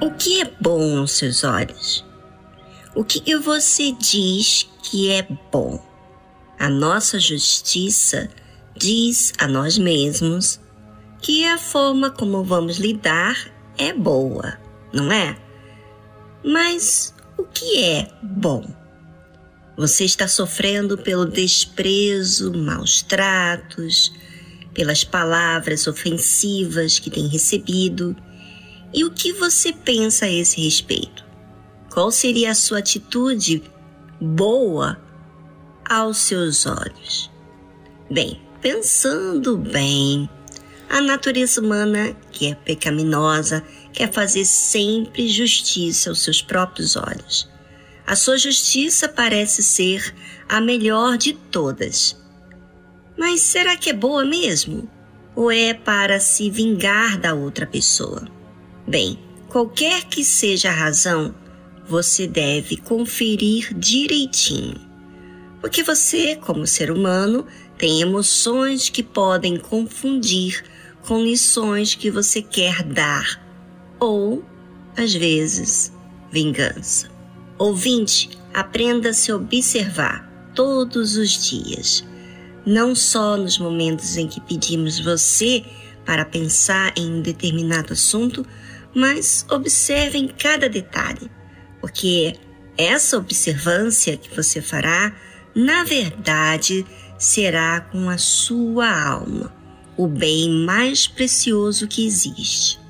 O que é bom aos seus olhos? O que você diz que é bom? A nossa justiça diz a nós mesmos que a forma como vamos lidar é boa, não é? Mas o que é bom? Você está sofrendo pelo desprezo, maus tratos, pelas palavras ofensivas que tem recebido. E o que você pensa a esse respeito? Qual seria a sua atitude boa aos seus olhos? Bem, pensando bem, a natureza humana, que é pecaminosa, quer fazer sempre justiça aos seus próprios olhos. A sua justiça parece ser a melhor de todas mas será que é boa mesmo? Ou é para se vingar da outra pessoa? Bem, qualquer que seja a razão, você deve conferir direitinho. Porque você, como ser humano, tem emoções que podem confundir com lições que você quer dar, ou, às vezes, vingança. Ouvinte, aprenda a se observar todos os dias não só nos momentos em que pedimos você para pensar em um determinado assunto, mas observe em cada detalhe, porque essa observância que você fará, na verdade, será com a sua alma, o bem mais precioso que existe.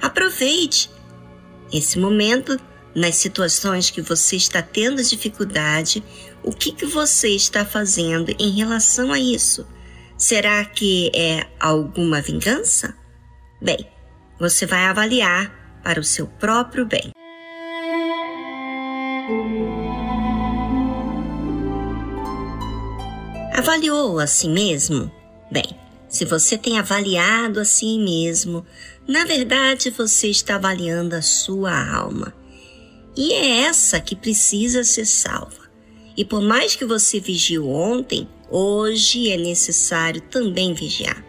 Aproveite esse momento nas situações que você está tendo dificuldade o que, que você está fazendo em relação a isso? Será que é alguma vingança? Bem, você vai avaliar para o seu próprio bem. Avaliou a si mesmo? Bem, se você tem avaliado a si mesmo, na verdade você está avaliando a sua alma. E é essa que precisa ser salva. E por mais que você vigiou ontem, hoje é necessário também vigiar.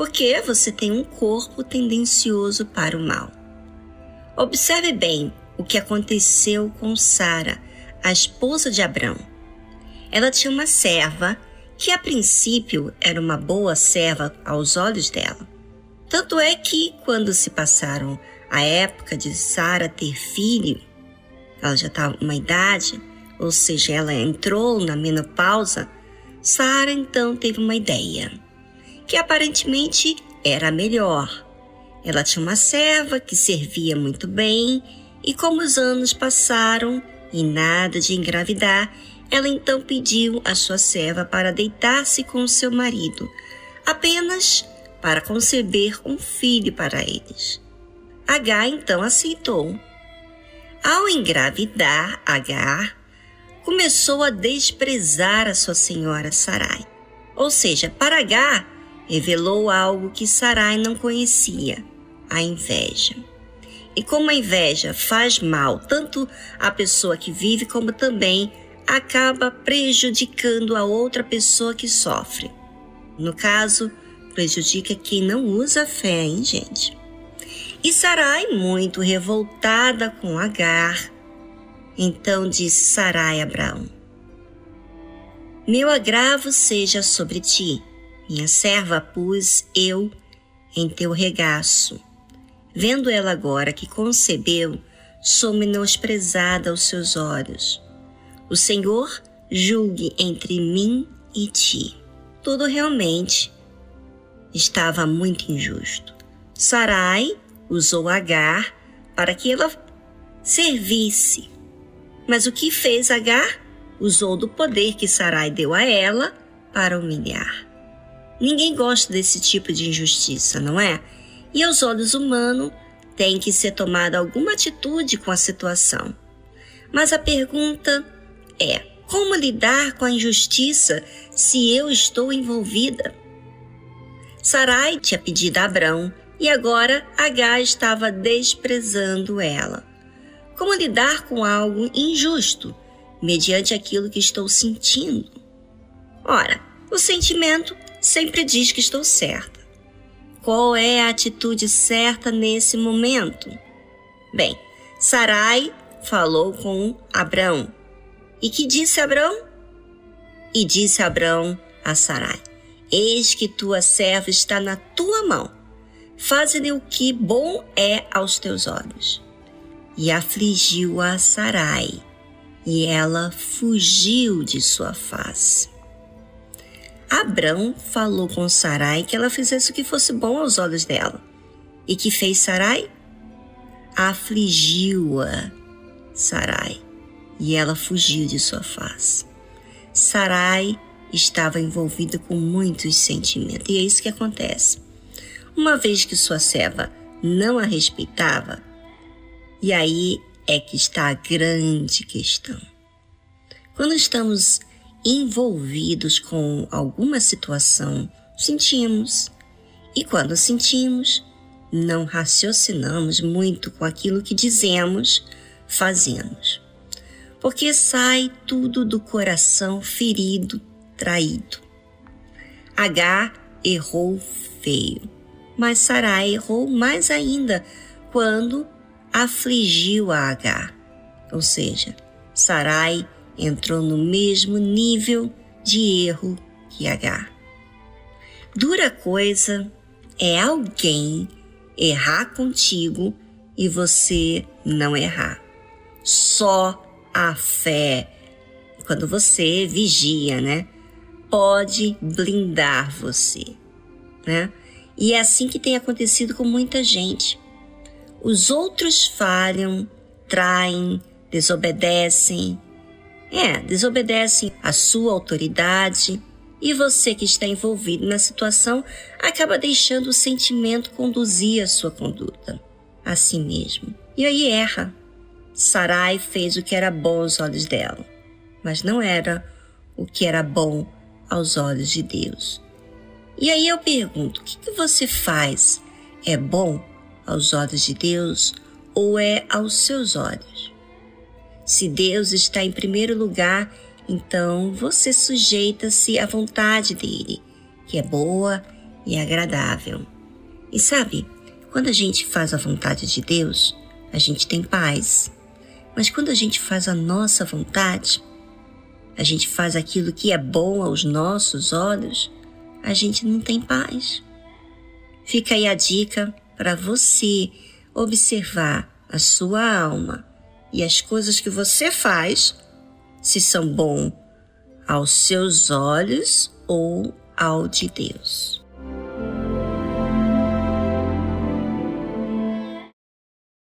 Porque você tem um corpo tendencioso para o mal. Observe bem o que aconteceu com Sara, a esposa de Abrão. Ela tinha uma serva que a princípio era uma boa serva aos olhos dela. Tanto é que quando se passaram a época de Sara ter filho, ela já estava uma idade, ou seja, ela entrou na menopausa, Sara então teve uma ideia, que aparentemente era melhor. Ela tinha uma serva que servia muito bem, e como os anos passaram e nada de engravidar, ela então pediu a sua serva para deitar-se com seu marido, apenas para conceber um filho para eles. Agar então aceitou. Ao engravidar Agar, começou a desprezar a sua senhora Sarai. Ou seja, para Agar, revelou algo que Sarai não conhecia: a inveja. E como a inveja faz mal tanto à pessoa que vive, como também acaba prejudicando a outra pessoa que sofre. No caso, prejudica quem não usa fé, hein, gente? E Sarai, muito revoltada com Agar, então disse Sarai a Abraão: Meu agravo seja sobre ti, minha serva pus eu em teu regaço. Vendo ela agora que concebeu, sou menosprezada aos seus olhos. O Senhor julgue entre mim e ti. Tudo realmente estava muito injusto. Sarai usou Agar para que ela servisse mas o que fez Agar? Usou do poder que Sarai deu a ela para humilhar. Ninguém gosta desse tipo de injustiça, não é? E aos olhos humanos tem que ser tomada alguma atitude com a situação. Mas a pergunta é: como lidar com a injustiça se eu estou envolvida? Sarai tinha pedido a Abrão e agora Agar estava desprezando ela. Como lidar com algo injusto, mediante aquilo que estou sentindo? Ora, o sentimento sempre diz que estou certa. Qual é a atitude certa nesse momento? Bem, Sarai falou com Abrão. E que disse Abrão? E disse Abrão a Sarai: Eis que tua serva está na tua mão. Faze-lhe o que bom é aos teus olhos. E afligiu a Sarai, e ela fugiu de sua face. Abrão falou com Sarai que ela fizesse o que fosse bom aos olhos dela. E que fez Sarai? Afligiu-a, Sarai, e ela fugiu de sua face. Sarai estava envolvida com muitos sentimentos, e é isso que acontece. Uma vez que sua serva não a respeitava, e aí é que está a grande questão. Quando estamos envolvidos com alguma situação, sentimos. E quando sentimos, não raciocinamos muito com aquilo que dizemos, fazemos. Porque sai tudo do coração ferido, traído. H errou feio, mas Sarai errou mais ainda quando afligiu a H. Ou seja, Sarai entrou no mesmo nível de erro que H. Dura coisa é alguém errar contigo e você não errar. Só a fé, quando você vigia, né? Pode blindar você, né? E é assim que tem acontecido com muita gente. Os outros falham, traem, desobedecem, é, desobedecem à sua autoridade e você que está envolvido na situação acaba deixando o sentimento conduzir a sua conduta a si mesmo. E aí erra. Sarai fez o que era bom aos olhos dela, mas não era o que era bom aos olhos de Deus. E aí eu pergunto: o que, que você faz? É bom aos olhos de Deus ou é aos seus olhos? Se Deus está em primeiro lugar, então você sujeita-se à vontade dele, que é boa e agradável. E sabe, quando a gente faz a vontade de Deus, a gente tem paz. Mas quando a gente faz a nossa vontade, a gente faz aquilo que é bom aos nossos olhos, a gente não tem paz. Fica aí a dica para você observar a sua alma e as coisas que você faz, se são bom aos seus olhos ou ao de Deus.